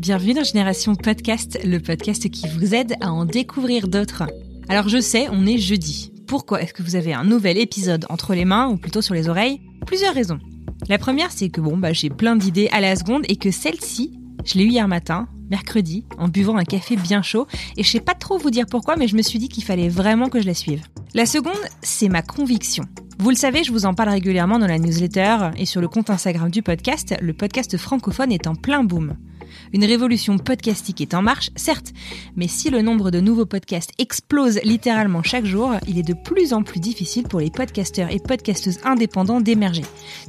Bienvenue dans Génération Podcast, le podcast qui vous aide à en découvrir d'autres. Alors je sais, on est jeudi. Pourquoi est-ce que vous avez un nouvel épisode entre les mains, ou plutôt sur les oreilles? Plusieurs raisons. La première, c'est que bon, bah, j'ai plein d'idées à la seconde et que celle-ci, je l'ai eue hier matin, mercredi, en buvant un café bien chaud, et je sais pas trop vous dire pourquoi, mais je me suis dit qu'il fallait vraiment que je la suive. La seconde, c'est ma conviction. Vous le savez, je vous en parle régulièrement dans la newsletter et sur le compte Instagram du podcast, le podcast francophone est en plein boom. Une révolution podcastique est en marche, certes, mais si le nombre de nouveaux podcasts explose littéralement chaque jour, il est de plus en plus difficile pour les podcasteurs et podcasteuses indépendants d'émerger.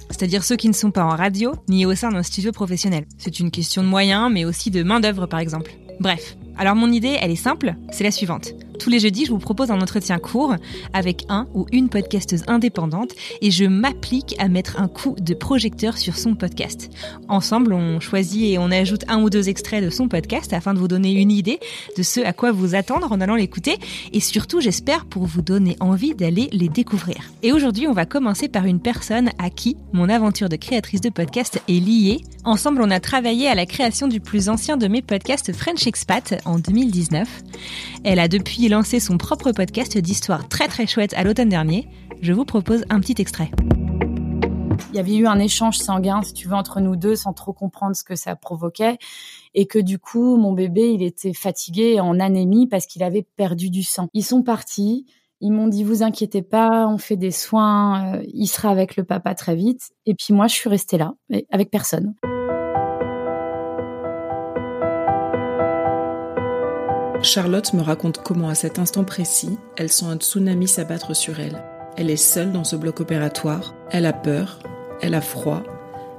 C'est-à-dire ceux qui ne sont pas en radio ni au sein d'un studio professionnel. C'est une question de moyens, mais aussi de main-d'œuvre par exemple. Bref. Alors mon idée, elle est simple, c'est la suivante. Tous les jeudis, je vous propose un entretien court avec un ou une podcasteuse indépendante et je m'applique à mettre un coup de projecteur sur son podcast. Ensemble, on choisit et on ajoute un ou deux extraits de son podcast afin de vous donner une idée de ce à quoi vous attendre en allant l'écouter et surtout, j'espère, pour vous donner envie d'aller les découvrir. Et aujourd'hui, on va commencer par une personne à qui mon aventure de créatrice de podcast est liée. Ensemble, on a travaillé à la création du plus ancien de mes podcasts French Expat en 2019. Elle a depuis lancé son propre podcast d'histoire très très chouette à l'automne dernier. Je vous propose un petit extrait. Il y avait eu un échange sanguin, si tu veux, entre nous deux, sans trop comprendre ce que ça provoquait, et que du coup, mon bébé, il était fatigué en anémie parce qu'il avait perdu du sang. Ils sont partis. Ils m'ont dit, vous inquiétez pas, on fait des soins, euh, il sera avec le papa très vite. Et puis moi, je suis restée là, avec personne. Charlotte me raconte comment à cet instant précis, elle sent un tsunami s'abattre sur elle. Elle est seule dans ce bloc opératoire, elle a peur, elle a froid,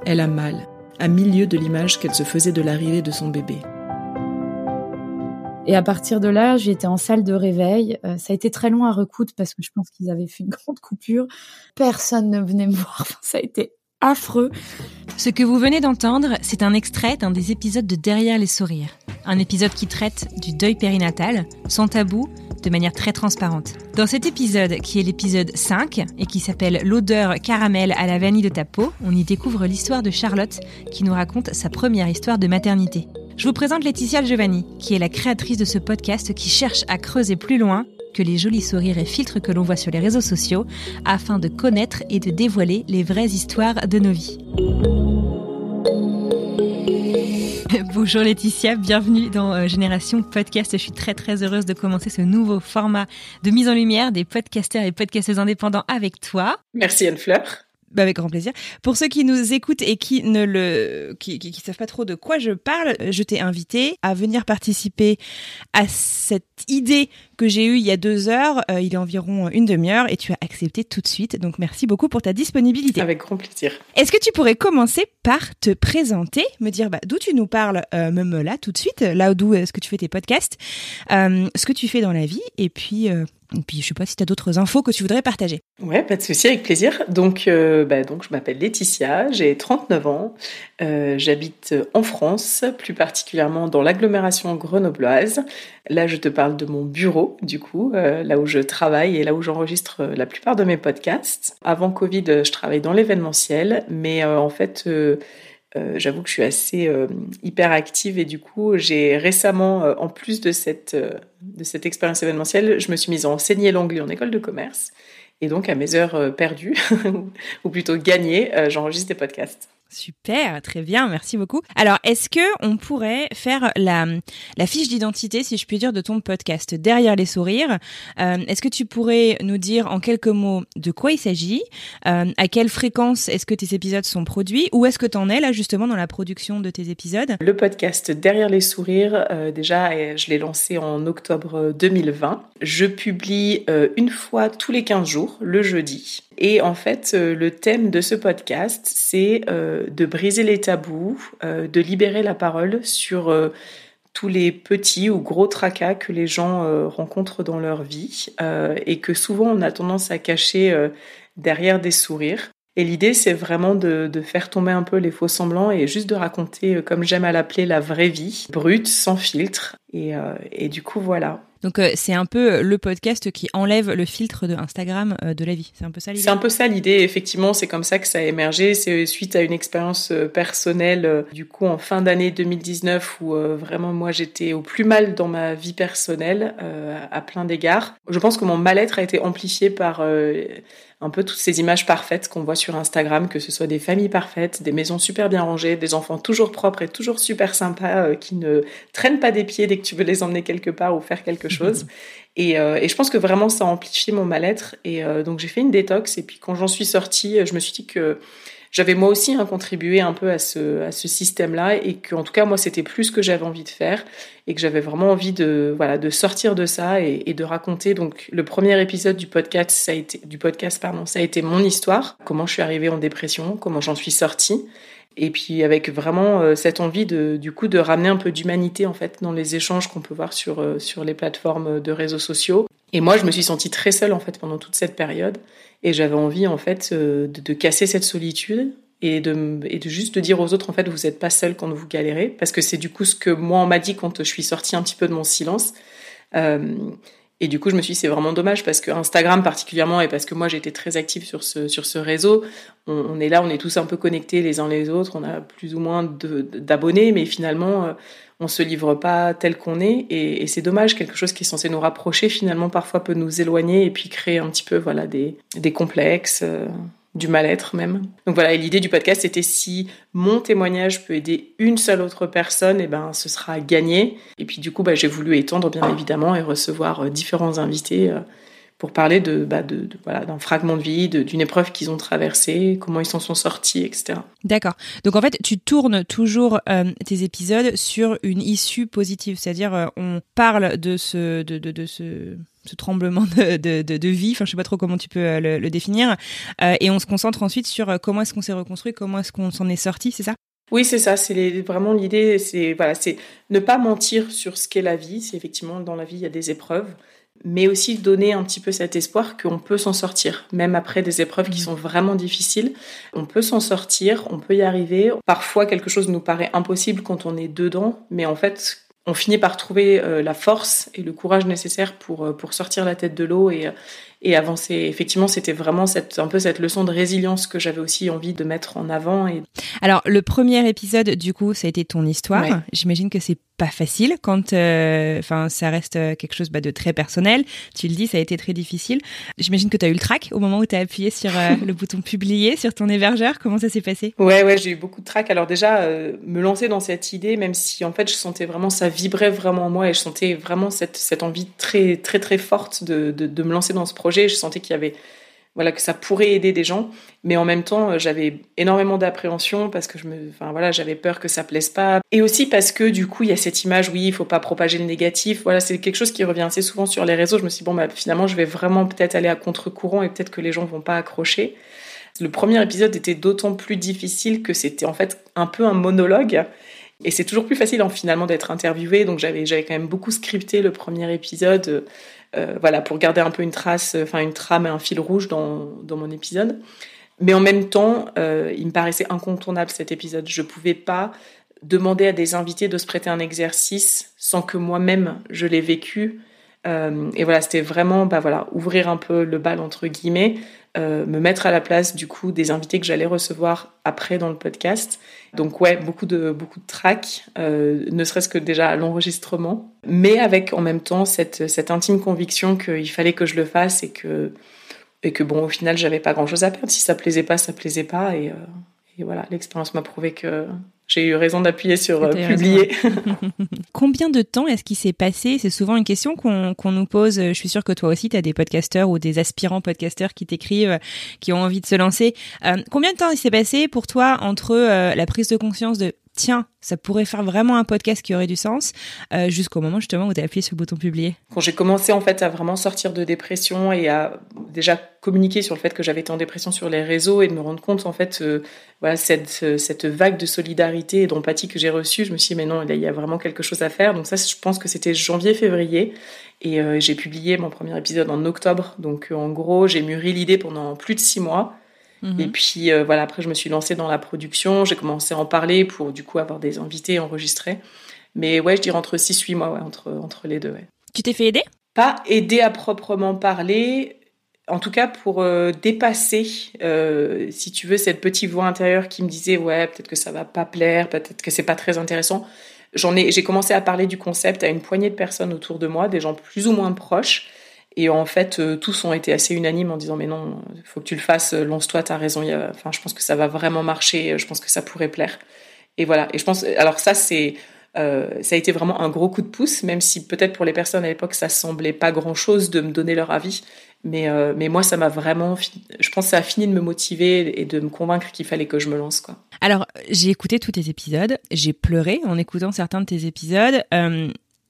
elle a mal, à milieu de l'image qu'elle se faisait de l'arrivée de son bébé. Et à partir de là, j'étais en salle de réveil. Euh, ça a été très loin à recoudre parce que je pense qu'ils avaient fait une grande coupure. Personne ne venait me voir. ça a été affreux. Ce que vous venez d'entendre, c'est un extrait d'un des épisodes de Derrière les sourires. Un épisode qui traite du deuil périnatal, sans tabou, de manière très transparente. Dans cet épisode, qui est l'épisode 5 et qui s'appelle L'odeur caramel à la vanille de ta peau, on y découvre l'histoire de Charlotte qui nous raconte sa première histoire de maternité. Je vous présente Laetitia Giovanni, qui est la créatrice de ce podcast qui cherche à creuser plus loin que les jolis sourires et filtres que l'on voit sur les réseaux sociaux afin de connaître et de dévoiler les vraies histoires de nos vies. Bonjour Laetitia, bienvenue dans euh, Génération Podcast. Je suis très très heureuse de commencer ce nouveau format de mise en lumière des podcasteurs et podcasteuses indépendants avec toi. Merci Anne-Fleur. Bah avec grand plaisir. Pour ceux qui nous écoutent et qui ne le, qui, qui, savent pas trop de quoi je parle, je t'ai invité à venir participer à cette idée que j'ai eue il y a deux heures. Euh, il est environ une demi-heure et tu as accepté tout de suite. Donc merci beaucoup pour ta disponibilité. Avec grand plaisir. Est-ce que tu pourrais commencer par te présenter, me dire bah, d'où tu nous parles, euh, même là tout de suite, là d'où est-ce que tu fais tes podcasts, euh, ce que tu fais dans la vie et puis et puis, je sais pas si tu as d'autres infos que tu voudrais partager. Ouais, pas de souci, avec plaisir. Donc, euh, bah, donc je m'appelle Laetitia, j'ai 39 ans, euh, j'habite en France, plus particulièrement dans l'agglomération grenobloise. Là, je te parle de mon bureau, du coup, euh, là où je travaille et là où j'enregistre la plupart de mes podcasts. Avant Covid, je travaille dans l'événementiel, mais en fait euh, j'avoue que je suis assez euh, hyper active et du coup, j'ai récemment, euh, en plus de cette, de cette expérience événementielle, je me suis mise à enseigner l'anglais en école de commerce. Et donc, à mes heures perdues, ou plutôt gagnées, j'enregistre des podcasts. Super, très bien, merci beaucoup. Alors, est-ce que on pourrait faire la, fiche d'identité, si je puis dire, de ton podcast derrière les sourires? Euh, Est-ce que tu pourrais nous dire en quelques mots de quoi il s'agit? Euh, À quelle fréquence est-ce que tes épisodes sont produits? Où est-ce que tu en es là justement dans la production de tes épisodes? Le podcast derrière les sourires, euh, déjà, je l'ai lancé en octobre 2020. Je publie une fois tous les 15 jours, le jeudi. Et en fait, euh, le thème de ce podcast, c'est euh, de briser les tabous, euh, de libérer la parole sur tous les petits ou gros tracas que les gens rencontrent dans leur vie et que souvent on a tendance à cacher derrière des sourires. Et l'idée, c'est vraiment de, faire tomber un peu les faux semblants et juste de raconter, comme j'aime à l'appeler, la vraie vie, brute, sans filtre. et du coup, voilà. Donc euh, c'est un peu euh, le podcast qui enlève le filtre de Instagram euh, de la vie. C'est un peu ça l'idée? C'est un peu ça l'idée. Effectivement, c'est comme ça que ça a émergé. C'est suite à une expérience personnelle, du coup en fin d'année 2019 où vraiment moi j'étais au plus mal dans ma vie personnelle à plein d'égards. Je pense que mon mal-être a été amplifié par un peu toutes ces images parfaites qu'on voit sur Instagram, que ce soit des familles parfaites, des maisons super bien rangées, des enfants toujours propres et toujours super sympas qui ne traînent pas des pieds dès que tu veux les emmener quelque part ou faire quelque chose. Et, euh, et, je pense que vraiment ça a amplifié mon mal-être. Et euh, donc j'ai fait une détox. Et puis quand j'en suis sortie, je me suis dit que j'avais moi aussi hein, contribué un peu à ce, système-là et qu'en tout cas moi c'était plus ce que j'avais envie de faire et que j'avais vraiment envie de voilà de sortir de ça et, et, de raconter. Donc le premier épisode du podcast ça a été du podcast pardon ça a été mon histoire, comment je suis arrivée en dépression, comment j'en suis sortie. Et puis avec vraiment euh, cette envie de, du coup de ramener un peu d'humanité en fait dans les échanges qu'on peut voir sur, euh, sur les plateformes de réseaux sociaux. Et moi, je me suis sentie très seule en fait pendant toute cette période, et j'avais envie en fait euh, de, casser cette solitude et de, et de juste de dire aux autres en fait vous n'êtes pas seul quand vous galérez, parce que c'est du coup ce que moi on m'a dit quand je suis sortie un petit peu de mon silence. Euh, et du coup, je me suis dit, c'est vraiment dommage parce que Instagram particulièrement, et parce que moi j'étais très active sur ce, sur ce réseau, on, est là, on est tous un peu connectés les uns les autres, on a plus ou moins d'abonnés, mais finalement, euh, on se livre pas tel qu'on est. Et, c'est dommage, quelque chose qui est censé nous rapprocher, finalement, parfois peut nous éloigner et puis créer un petit peu voilà, des, des complexes. Euh, du mal-être même. Donc voilà, et l'idée du podcast c'était si mon témoignage peut aider une seule autre personne, et eh ben ce sera gagné. Et puis du coup, bah, j'ai voulu étendre bien évidemment et recevoir euh, différents invités euh, pour parler de, bah, de, voilà d'un fragment de vie, d'une épreuve qu'ils ont traversée, comment ils s'en sont sortis, etc. D'accord. Donc en fait, tu tournes toujours euh, tes épisodes sur une issue positive, c'est-à-dire on parle de ce de, de, ce ce tremblement de, de, de, vie, enfin je sais pas trop comment tu peux euh, le, le définir, euh, et on se concentre ensuite sur euh, comment est-ce qu'on s'est reconstruit, comment est-ce qu'on s'en est sorti, c'est ça? Oui, c'est ça, c'est vraiment l'idée, c'est voilà, c'est ne pas mentir sur ce qu'est la vie, c'est effectivement dans la vie il y a des épreuves, mais aussi donner un petit peu cet espoir qu'on peut s'en sortir, même après des épreuves qui mmh. sont vraiment difficiles, on peut s'en sortir, on peut y arriver. Parfois quelque chose nous paraît impossible quand on est dedans, mais en fait on finit par trouver euh, la force et le courage nécessaire pour, euh, pour sortir la tête de l'eau et, et avancer. Effectivement, c'était vraiment cette, un peu cette leçon de résilience que j'avais aussi envie de mettre en avant. Et... Alors, le premier épisode, du coup, ça a été ton histoire. J'imagine que c'est pas facile quand, euh, ça reste quelque chose bah, de très personnel. Tu le dis, ça a été très difficile. J'imagine que tu as eu le trac au moment où tu as appuyé sur euh, le bouton publier sur ton hébergeur. Comment ça s'est passé? Ouais, ouais, j'ai eu beaucoup de trac. Alors déjà, euh, me lancer dans cette idée, même si en fait, je sentais vraiment ça vibrait vraiment en moi et je sentais vraiment cette, cette envie très, très, très forte de, de, de me lancer dans ce projet je sentais qu'il y avait voilà que ça pourrait aider des gens, mais en même temps j'avais énormément d'appréhension parce que je me, enfin voilà, j'avais peur que ça plaise pas, et aussi parce que du coup il y a cette image, oui, il faut pas propager le négatif, voilà, c'est quelque chose qui revient assez souvent sur les réseaux. Je me suis dit, bon bah finalement je vais vraiment peut-être aller à contre-courant et peut-être que les gens vont pas accrocher. Le premier épisode était d'autant plus difficile que c'était en fait un peu un monologue. Et c'est toujours plus facile en, finalement d'être interviewé, donc j'avais quand même beaucoup scripté le premier épisode euh, voilà, pour garder un peu une trace, enfin une trame et un fil rouge dans, dans mon épisode. Mais en même temps, euh, il me paraissait incontournable cet épisode. Je pouvais pas demander à des invités de se prêter un exercice sans que moi-même je l'ai vécu. Euh, et voilà, c'était vraiment, bah voilà, ouvrir un peu le bal entre guillemets, euh, me mettre à la place du coup des invités que j'allais recevoir après dans le podcast. Donc ouais, beaucoup de beaucoup de tracks, euh, ne serait-ce que déjà à l'enregistrement, mais avec en même temps cette cette intime conviction qu'il fallait que je le fasse et que et que bon au final j'avais pas grand chose à perdre. Si ça plaisait pas, ça plaisait pas et, euh, et voilà, l'expérience m'a prouvé que j'ai eu raison d'appuyer sur euh, publier. Combien de temps est-ce qu'il s'est passé? C'est souvent une question qu'on nous pose. Je suis sûre que toi aussi, tu as des podcasteurs ou des aspirants podcasteurs qui t'écrivent, qui ont envie de se lancer. Euh, combien de temps il s'est passé pour toi entre euh, la prise de conscience de tiens, ça pourrait faire vraiment un podcast qui aurait du sens, euh, jusqu'au moment justement où tu as appuyé sur le bouton publier Quand j'ai commencé en fait à vraiment sortir de dépression et à déjà communiquer sur le fait que j'avais été en dépression sur les réseaux et de me rendre compte en fait, euh, voilà, cette, euh, cette vague de solidarité et d'empathie que j'ai reçue, je me suis dit mais non, il y a vraiment quelque chose à faire. Donc ça, je pense que c'était janvier-février et j'ai publié mon premier épisode en octobre. Donc en gros, j'ai mûri l'idée pendant plus de six mois. Mhm. Et puis euh, voilà, après je me suis lancée dans la production, j'ai commencé à en parler pour du coup avoir des invités enregistrés. Mais ouais, je dirais entre 6-8 mois, ouais, entre, entre les deux. Ouais. Tu t'es fait aider? Pas aider à proprement parler, en tout cas pour euh, dépasser, euh, si tu veux, cette petite voix intérieure qui me disait ouais, peut-être que ça va pas plaire, peut-être que c'est pas très intéressant. J'en ai, j'ai commencé à parler du concept à une poignée de personnes autour de moi, des gens plus ou moins proches. Et en fait, euh, tous ont été assez unanimes en disant mais non, il faut que tu le fasses, euh, lance-toi, t'as raison. enfin, je pense que ça va vraiment marcher. Je pense que ça pourrait plaire. Et voilà. Et je pense, alors ça c'est, euh, ça a été vraiment un gros coup de pouce, même si peut-être pour les personnes à l'époque ça semblait pas grand-chose de me donner leur avis. Mais, mais moi, ça m'a vraiment, je pense que ça a fini de me motiver et de me convaincre qu'il fallait que je me lance. Quoi. Alors, j'ai écouté tous tes épisodes, j'ai pleuré en écoutant certains de tes épisodes.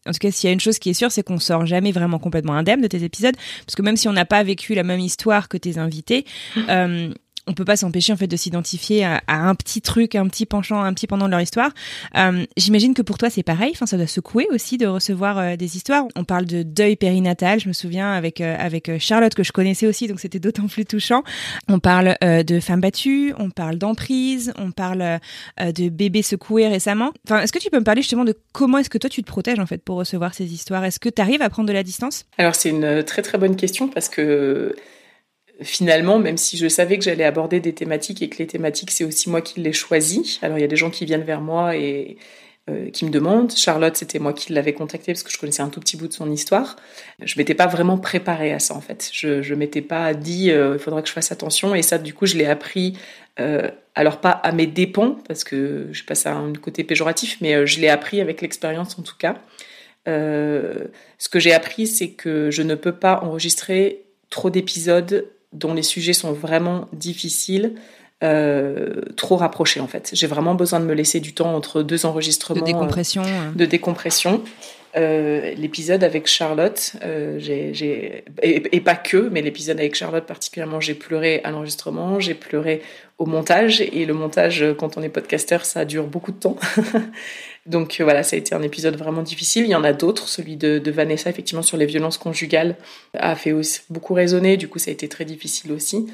En tout cas, s'il y a une chose qui est sûre, c'est qu'on sort jamais vraiment complètement indemne de tes épisodes, parce que même si on n'a pas vécu la même histoire que tes invités, euh, on peut pas s'empêcher en fait de s'identifier à, un petit truc, un petit penchant, un petit pendant de leur histoire. Euh, J'imagine que pour toi c'est pareil. Enfin, ça doit secouer aussi de recevoir euh, des histoires. On parle de deuil périnatal. Je me souviens avec euh, avec Charlotte que je connaissais aussi, donc c'était d'autant plus touchant. On parle de femmes battues, on parle d'emprise, on parle de bébés secoués récemment. Enfin, est-ce que tu peux me parler justement de comment est-ce que toi tu te protèges en fait pour recevoir ces histoires? Est-ce que tu arrives à prendre de la distance? Alors c'est une très très bonne question parce que finalement, même si je savais que j'allais aborder des thématiques et que les thématiques, c'est aussi moi qui les choisis. Alors, il y a des gens qui viennent vers moi et euh, qui me demandent. Charlotte, c'était moi qui l'avais contactée parce que je connaissais un tout petit bout de son histoire. Je m'étais pas vraiment préparée à ça, en fait. Je, je m'étais pas dit, euh, il faudra que je fasse attention. Et ça, du coup, je l'ai appris, euh, alors pas à mes dépens, parce que je passe à un côté péjoratif, mais je l'ai appris avec l'expérience, en tout cas. ce que j'ai appris, c'est que je ne peux pas enregistrer trop d'épisodes dont les sujets sont vraiment difficiles, euh, trop rapprochés en fait. J'ai vraiment besoin de me laisser du temps entre deux enregistrements. De décompression. Euh, de décompression. Euh, l'épisode avec Charlotte, j'ai, et, pas que, mais l'épisode avec Charlotte particulièrement, j'ai pleuré à l'enregistrement, j'ai pleuré au montage, et le montage, quand on est podcasteur, ça dure beaucoup de temps. Donc euh, voilà, ça a été un épisode vraiment difficile. Il y en a d'autres. Celui de, Vanessa, effectivement, sur les violences conjugales, a fait aussi beaucoup résonner. Du coup, ça a été très difficile aussi.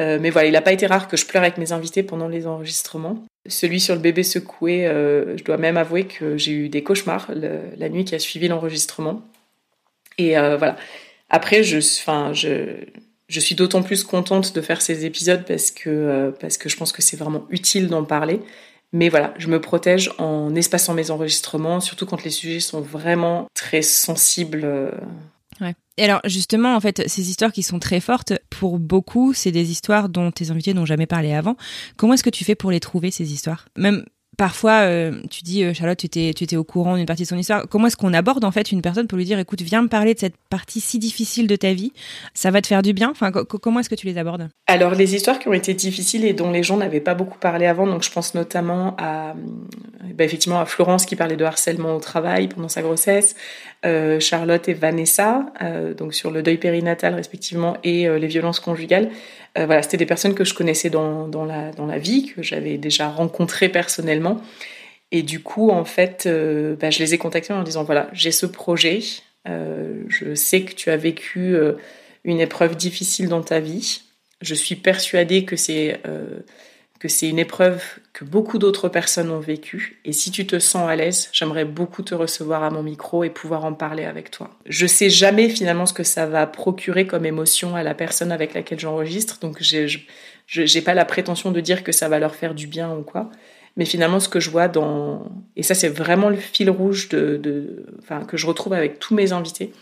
Euh, mais voilà, il n'a pas été rare que je pleure avec mes invités pendant les enregistrements. Celui sur le bébé secoué, euh, je dois même avouer que j'ai eu des cauchemars la nuit qui a suivi l'enregistrement. Et voilà. Après, je, enfin, je, suis d'autant plus contente de faire ces épisodes parce que, parce que je pense que c'est vraiment utile d'en parler. Mais voilà, je me protège en espaçant mes enregistrements, surtout quand les sujets sont vraiment très sensibles. Euh. Ouais. Et alors justement, en fait, ces histoires qui sont très fortes, pour beaucoup, c'est des histoires dont tes invités n'ont jamais parlé avant. Comment est-ce que tu fais pour les trouver, ces histoires? Même parfois, euh, tu dis, euh, Charlotte, tu étais, tu étais au courant d'une partie de son histoire. Comment est-ce qu'on aborde en fait une personne pour lui dire, écoute, viens me parler de cette partie si difficile de ta vie, ça va te faire du bien? Enfin, comment est-ce que tu les abordes? Alors, les histoires qui ont été difficiles et dont les gens n'avaient pas beaucoup parlé avant, donc je pense notamment à, euh, bah, effectivement, à Florence qui parlait de harcèlement au travail pendant sa grossesse, Charlotte et Vanessa, donc sur le deuil périnatal respectivement et les violences conjugales. Euh, voilà, c'était des personnes que je connaissais dans, dans, la, dans la vie, que j'avais déjà rencontrées personnellement. Et du coup, en fait, euh, bah, je les ai contactées en disant, voilà, j'ai ce projet, euh, je sais que tu as vécu une épreuve difficile dans ta vie, je suis persuadée que c'est que c'est une épreuve que beaucoup d'autres personnes ont vécue. Et si tu te sens à l'aise, j'aimerais beaucoup te recevoir à mon micro et pouvoir en parler avec toi. Je sais jamais finalement ce que ça va procurer comme émotion à la personne avec laquelle j'enregistre. Donc j'ai, j'ai pas la prétention de dire que ça va leur faire du bien ou quoi. Mais finalement, ce que je vois dans, et ça c'est vraiment le fil rouge de, que je retrouve avec tous mes invités,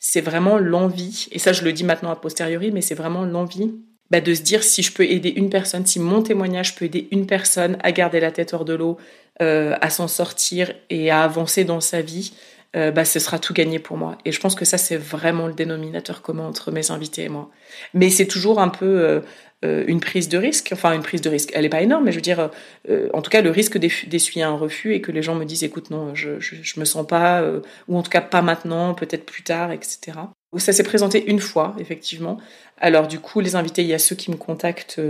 c'est vraiment l'envie, et ça je le dis maintenant a posteriori, mais c'est vraiment l'envie bah, de se dire si je peux aider une personne, si mon témoignage peut aider une personne à garder la tête hors de l'eau, euh, à s'en sortir et à avancer dans sa vie, euh, bah, ce sera tout gagné pour moi. Et je pense que ça, c'est vraiment le dénominateur commun entre mes invités et moi. Mais c'est toujours un peu euh, une prise de risque. Enfin, une prise de risque, elle n'est pas énorme, mais je veux dire, en tout cas, le risque d'essuyer un refus et que les gens me disent, écoute, non, je, je me sens pas, ou en tout cas pas maintenant, peut-être plus tard, etc. Ça s'est présenté une fois, effectivement. Alors du coup, les invités, il y a ceux qui me contactent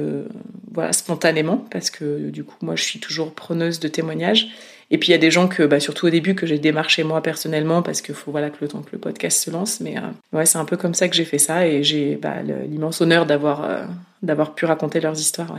voilà, spontanément, parce que du coup, moi, je suis toujours preneuse de témoignages. Et puis il y a des gens que, bah, surtout au début, que j'ai démarché moi personnellement parce qu'il faut voilà que le temps que le podcast se lance. Mais euh, ouais, c'est un peu comme ça que j'ai fait ça et j'ai bah, l'immense honneur d'avoir euh, d'avoir pu raconter leurs histoires.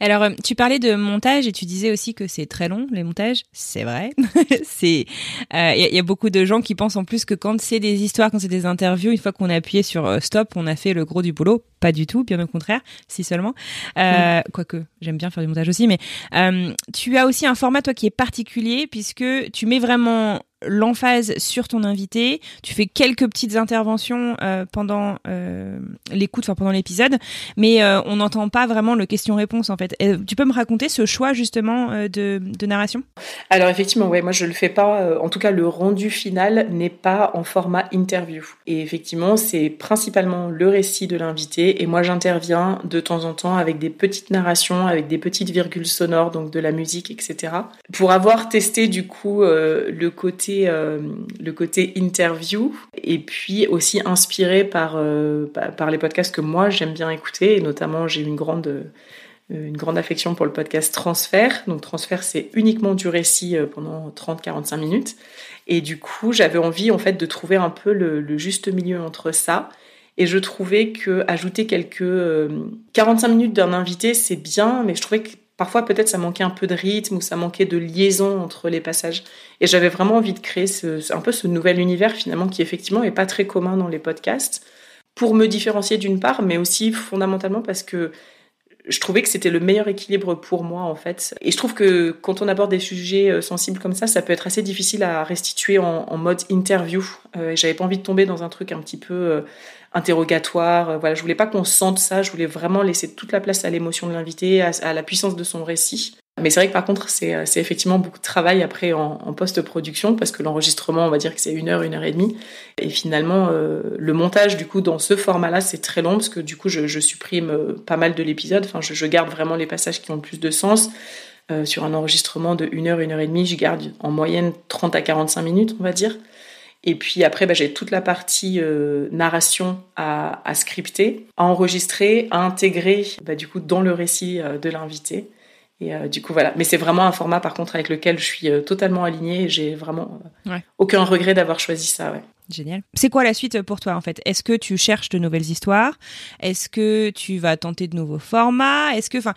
Alors, euh, tu parlais de montage et tu disais aussi que c'est très long les montages. C'est vrai. c'est il euh, y, y, a beaucoup de gens qui pensent en plus que quand c'est des histoires, quand c'est des interviews, une fois qu'on a appuyé sur euh, stop, on a fait le gros du Pas du tout, bien au contraire, si seulement. Euh, mm. Quoique, j'aime bien faire du montage aussi, mais euh, tu as aussi un format toi qui est particulier puisque tu mets vraiment l'emphase sur ton invité. Tu fais quelques petites interventions euh, pendant euh, l'écoute, enfin pendant l'épisode, mais euh, on n'entend pas vraiment le question-réponse en fait. Tu peux me raconter ce choix justement de, de, narration? Alors effectivement, ouais, moi je le fais pas. En tout cas, le rendu final n'est pas en format interview. Et effectivement, c'est principalement le récit de l'invité, et moi j'interviens de temps en temps avec des petites narrations, avec des petites virgules sonores, donc de la musique, etc. Pour avoir testé du coup le côté euh, le côté interview et puis aussi inspiré par, euh, par les podcasts que moi j'aime bien écouter et notamment j'ai une grande euh, une grande affection pour le podcast Transfert. Donc Transfert, c'est uniquement du récit pendant 30-45 minutes. Et du coup, j'avais envie en fait de trouver un peu le, le, juste milieu entre ça. Et je trouvais que ajouter quelques 45 minutes d'un invité, c'est bien, mais je trouvais que parfois peut-être ça manquait un peu de rythme ou ça manquait de liaison entre les passages. Et j'avais vraiment envie de créer un peu ce nouvel univers finalement qui effectivement est pas très commun dans les podcasts pour me différencier d'une part, mais aussi fondamentalement parce que je trouvais que c'était le meilleur équilibre pour moi en fait. Et je trouve que quand on aborde des sujets euh, sensibles comme ça, ça peut être assez difficile à restituer en, mode interview. Euh, j'avais pas envie de tomber dans un truc un petit peu euh, interrogatoire. Voilà, je voulais pas qu'on sente ça. Je voulais vraiment laisser toute la place à l'émotion de l'invité, à, la puissance de son récit. Mais c'est vrai que par contre, c'est euh, effectivement beaucoup de travail après en, post-production parce que l'enregistrement, on va dire que c'est une heure, une heure et demie. Et finalement, euh, le montage, du coup, dans ce format-là, c'est très long parce que du coup, je, supprime euh, pas mal de l'épisode. Enfin, je, garde vraiment les passages qui ont le plus de sens. Sur un enregistrement de une heure, une heure et demie, je garde en moyenne 30 à 45 minutes, on va dire. Et puis après, bah, j'ai toute la partie narration à, scripter, à enregistrer, à intégrer bah, du coup dans le récit de l'invité. Et euh, du coup voilà. Mais c'est vraiment un format par contre avec lequel je suis euh, totalement alignée et j'ai vraiment euh, ouais. aucun regret d'avoir choisi ça. Ouais. Génial. C'est quoi la suite pour toi en fait? Est-ce que tu cherches de nouvelles histoires? Est-ce que tu vas tenter de nouveaux formats? Est-ce que, enfin,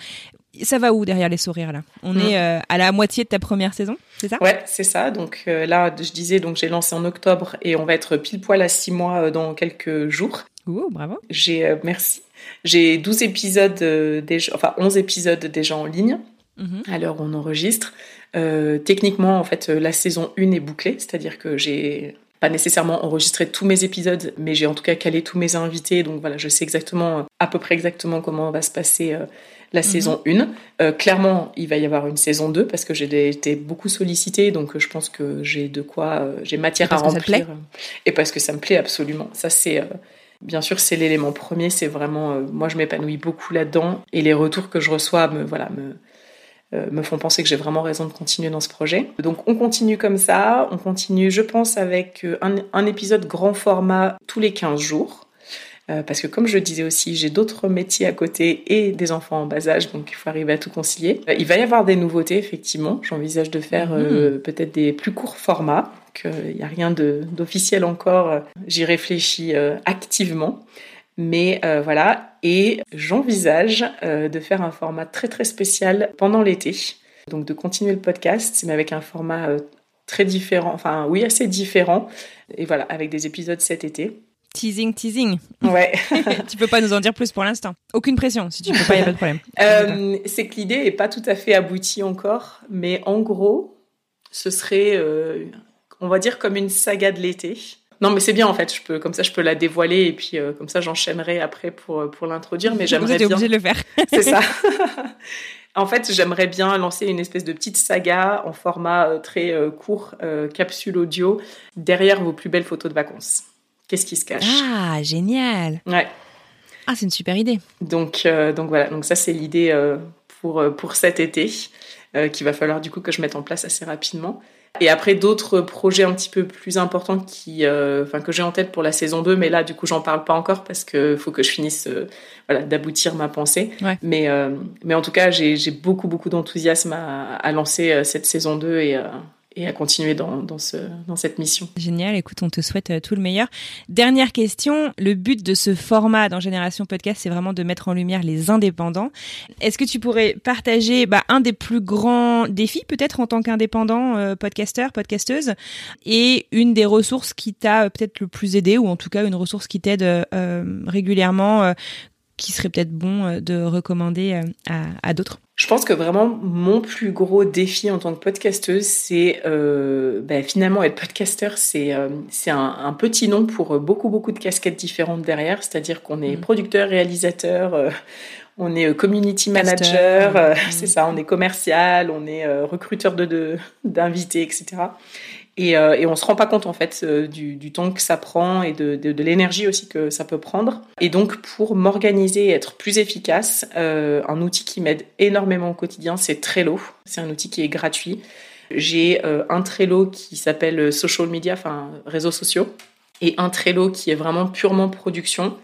ça va où derrière les sourires là? On mmh. est à la moitié de ta première saison, c'est ça? Ouais, c'est ça. Donc là, je disais, donc j'ai lancé en octobre et on va être pile poil à six mois dans quelques jours. Ouh, bravo. J'ai merci. J'ai 12 épisodes euh, déjà, enfin 11 épisodes déjà en ligne. Mmh. À l'heure où on enregistre. techniquement, en fait, la saison 1 est bouclée, c'est-à-dire que j'ai pas nécessairement enregistré tous mes épisodes, mais j'ai en tout cas calé tous mes invités. Donc voilà, je sais exactement, à peu près exactement comment va se passer euh, la mmh. saison 1. Euh, clairement, il va y avoir une saison 2 parce que j'ai été beaucoup sollicitée, donc je pense que j'ai de quoi, euh, j'ai matière à remplir. Et parce que ça me plaît absolument. Ça, c'est. Bien sûr, c'est l'élément premier, c'est vraiment, moi je m'épanouis beaucoup là-dedans et les retours que je reçois me, voilà, me, euh, me font penser que j'ai vraiment raison de continuer dans ce projet. Donc on continue comme ça, on continue je pense avec euh, un, un épisode grand format tous les 15 jours. Euh, parce que comme je le disais aussi, j'ai d'autres métiers à côté et des enfants en bas âge, donc il faut arriver à tout concilier. Euh, il va y avoir des nouveautés, effectivement. J'envisage de faire euh, mmh. peut-être des plus courts formats. Il n'y a rien d'officiel encore. J'y réfléchis activement. Mais euh, voilà, et j'envisage euh, de faire un format très très spécial pendant l'été. Donc de continuer le podcast, mais avec un format euh, très différent, enfin oui, assez différent. Et voilà, avec des épisodes cet été. Teasing, teasing. Ouais. tu peux pas nous en dire plus pour l'instant. Aucune pression, si tu peux pas, il a pas de problème. Euh, c'est que l'idée est pas tout à fait aboutie encore, mais en gros, ce serait, euh, on va dire, comme une saga de l'été Non, mais c'est bien en fait. Je peux, comme ça, je peux la dévoiler et puis euh, comme ça, j'enchaînerai après pour pour l'introduire. Mais j'aimerais bien. obligé de le faire. c'est ça. en fait, j'aimerais bien lancer une espèce de petite saga en format euh, très euh, court, capsule audio, derrière vos plus belles photos de vacances. Qu'est-ce qui se cache? Ah, génial. Ouais. Ah, c'est une super idée. Donc, donc voilà. Donc ça, c'est l'idée pour pour cet été qu'il va falloir du coup que je mette en place assez rapidement. Et après d'autres projets un petit peu plus importants qui, euh, enfin que j'ai en tête pour la saison 2, mais là du coup j'en parle pas encore parce que faut que je finisse, euh, voilà, d'aboutir ma pensée. Mais euh, mais en tout cas j'ai beaucoup beaucoup d'enthousiasme à, à, lancer cette saison 2 et et à continuer dans, dans, ce, dans cette mission. Génial, écoute, on te souhaite euh, tout le meilleur. Dernière question, le but de ce format dans Génération Podcast, c'est vraiment de mettre en lumière les indépendants. Est-ce que tu pourrais partager bah, un des plus grands défis peut-être en tant qu'indépendant euh, podcasteur, podcasteuse, et une des ressources qui t'a euh, peut-être le plus aidé, ou en tout cas une ressource qui t'aide euh, régulièrement, qui serait peut-être bon de recommander à, à d'autres je pense que vraiment mon plus gros défi en tant que podcasteuse, c'est euh, bah, finalement être podcasteur, c'est euh, c'est un, un, petit nom pour beaucoup beaucoup de casquettes différentes derrière. C'est-à-dire qu'on est mmh. producteur, réalisateur, euh, on est community manager, c'est ça, on est commercial, on est recruteur de d'invités, etc. Et, euh, et on se rend pas compte en fait euh, du, temps que ça prend et de l'énergie aussi que ça peut prendre. Et donc pour m'organiser et être plus efficace, euh, un outil qui m'aide énormément au quotidien, c'est Trello. C'est un outil qui est gratuit. J'ai euh, un Trello qui s'appelle Social Media, enfin réseaux sociaux, et un Trello qui est vraiment purement production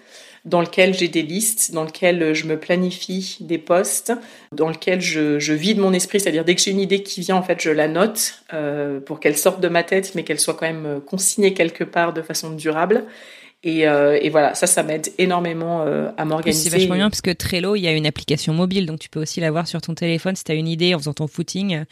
dans lequel j'ai des listes, dans lequel je me planifie des postes, dans lequel je, je vide mon esprit, c'est-à-dire dès que j'ai une idée qui vient, en fait, je la note euh, pour qu'elle sorte de ma tête, mais qu'elle soit quand même consignée quelque part de façon durable. Et, euh, et, voilà, ça, ça m'aide énormément euh, à m'organiser. C'est vachement bien parce que Trello, il y a une application mobile, donc tu peux aussi l'avoir sur ton téléphone. Si tu as une idée en faisant ton footing,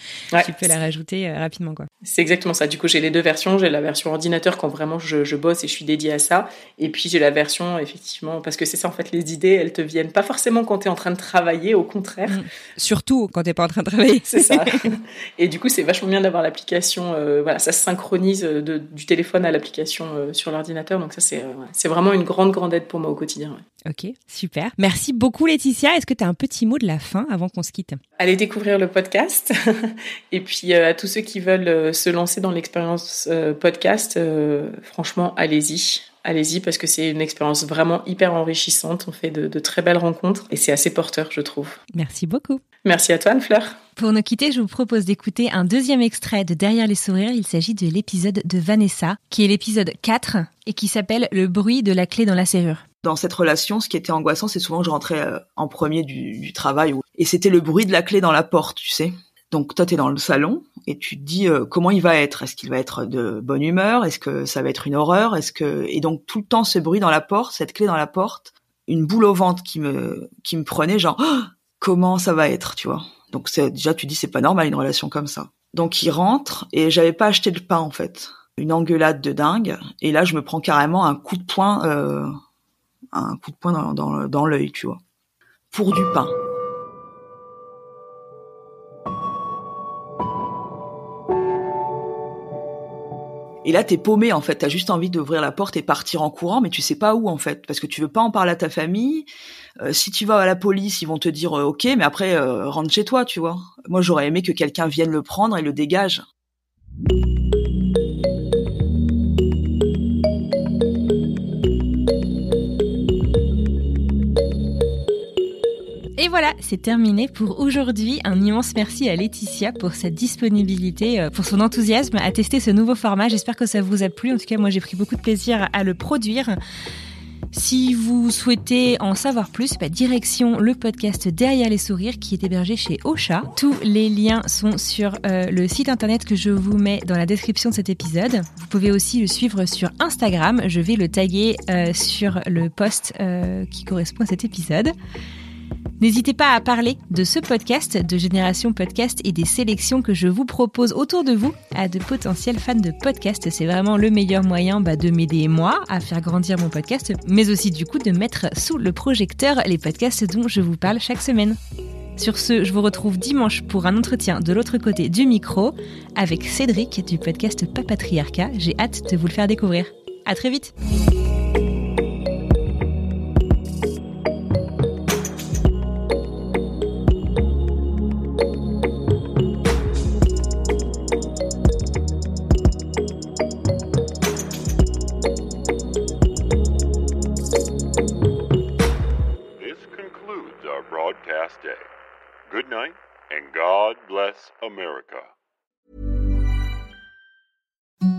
tu peux la rajouter euh, rapidement. quoi. C'est exactement ça. Du coup, j'ai les deux versions. J'ai la version ordinateur quand vraiment je, je, bosse et je suis dédiée à ça. Et puis, j'ai la version, effectivement, parce que c'est ça, en fait, les idées, elles te viennent pas forcément quand tu es en train de travailler, au contraire. Mmh. Surtout quand tu pas en train de travailler. c'est ça. Et du coup, c'est vachement bien d'avoir l'application. Euh, voilà, ça se synchronise de, du téléphone à l'application euh, sur l'ordinateur. Donc, ça, c'est c'est vraiment une grande, grande aide pour moi au quotidien. Ok, super. Merci beaucoup Laetitia. Est-ce que tu as un petit mot de la fin avant qu'on se quitte? Allez découvrir le podcast. Et puis euh, à tous ceux qui veulent euh, se lancer dans l'expérience euh, podcast, franchement, allez-y. Allez-y parce que c'est une expérience vraiment hyper enrichissante. On fait de, de très belles rencontres et c'est assez porteur, je trouve. Merci beaucoup. Merci à toi, Anne-Fleur. Pour nous quitter, je vous propose d'écouter un deuxième extrait de Derrière les sourires. Il s'agit de l'épisode de Vanessa, qui est l'épisode 4 et qui s'appelle Le bruit de la clé dans la serrure. Dans cette relation, ce qui était angoissant, c'est souvent que je rentrais en premier du, travail et c'était le bruit de la clé dans la porte, tu sais. Donc toi, tu es dans le salon et tu te dis euh, comment il va être? Est-ce qu'il va être de bonne humeur? Est-ce que ça va être une horreur? Est-ce que et donc tout le temps ce bruit dans la porte, cette clé dans la porte, une boule au ventre qui me qui me prenait genre comment ça va être, tu vois? Donc déjà tu dis c'est pas normal une relation comme ça. Donc il rentre et j'avais pas acheté de pain en fait, une engueulade de dingue et là je me prends carrément un coup de poing euh, un coup de poing dans dans, dans l'œil, tu vois. Pour du pain. Et là, t'es paumé en fait. T'as juste envie d'ouvrir la porte et partir en courant, mais tu sais pas où en fait, parce que tu veux pas en parler à ta famille. Euh, si tu vas à la police, ils vont te dire euh, ok, mais après euh, rentre chez toi, tu vois. Moi, j'aurais aimé que quelqu'un vienne le prendre et le dégage. Et voilà, c'est terminé pour aujourd'hui. Un immense merci à Laetitia pour sa disponibilité, pour son enthousiasme à tester ce nouveau format. J'espère que ça vous a plu. En tout cas, moi, j'ai pris beaucoup de plaisir à le produire. Si vous souhaitez en savoir plus, bah, direction le podcast Derrière les sourires qui est hébergé chez Ocha. Tous les liens sont sur euh, le site internet que je vous mets dans la description de cet épisode. Vous pouvez aussi le suivre sur Instagram. Je vais le taguer euh, sur le post euh, qui correspond à cet épisode. N'hésitez pas à parler de ce podcast, de Génération Podcast et des sélections que je vous propose autour de vous à de potentiels fans de podcast. C'est vraiment le meilleur moyen bah, de m'aider moi à faire grandir mon podcast, mais aussi du coup de mettre sous le projecteur les podcasts dont je vous parle chaque semaine. Sur ce, je vous retrouve dimanche pour un entretien de l'autre côté du micro avec Cédric du podcast Papatriarcat. J'ai hâte de vous le faire découvrir. À très vite. Good night, and God bless America.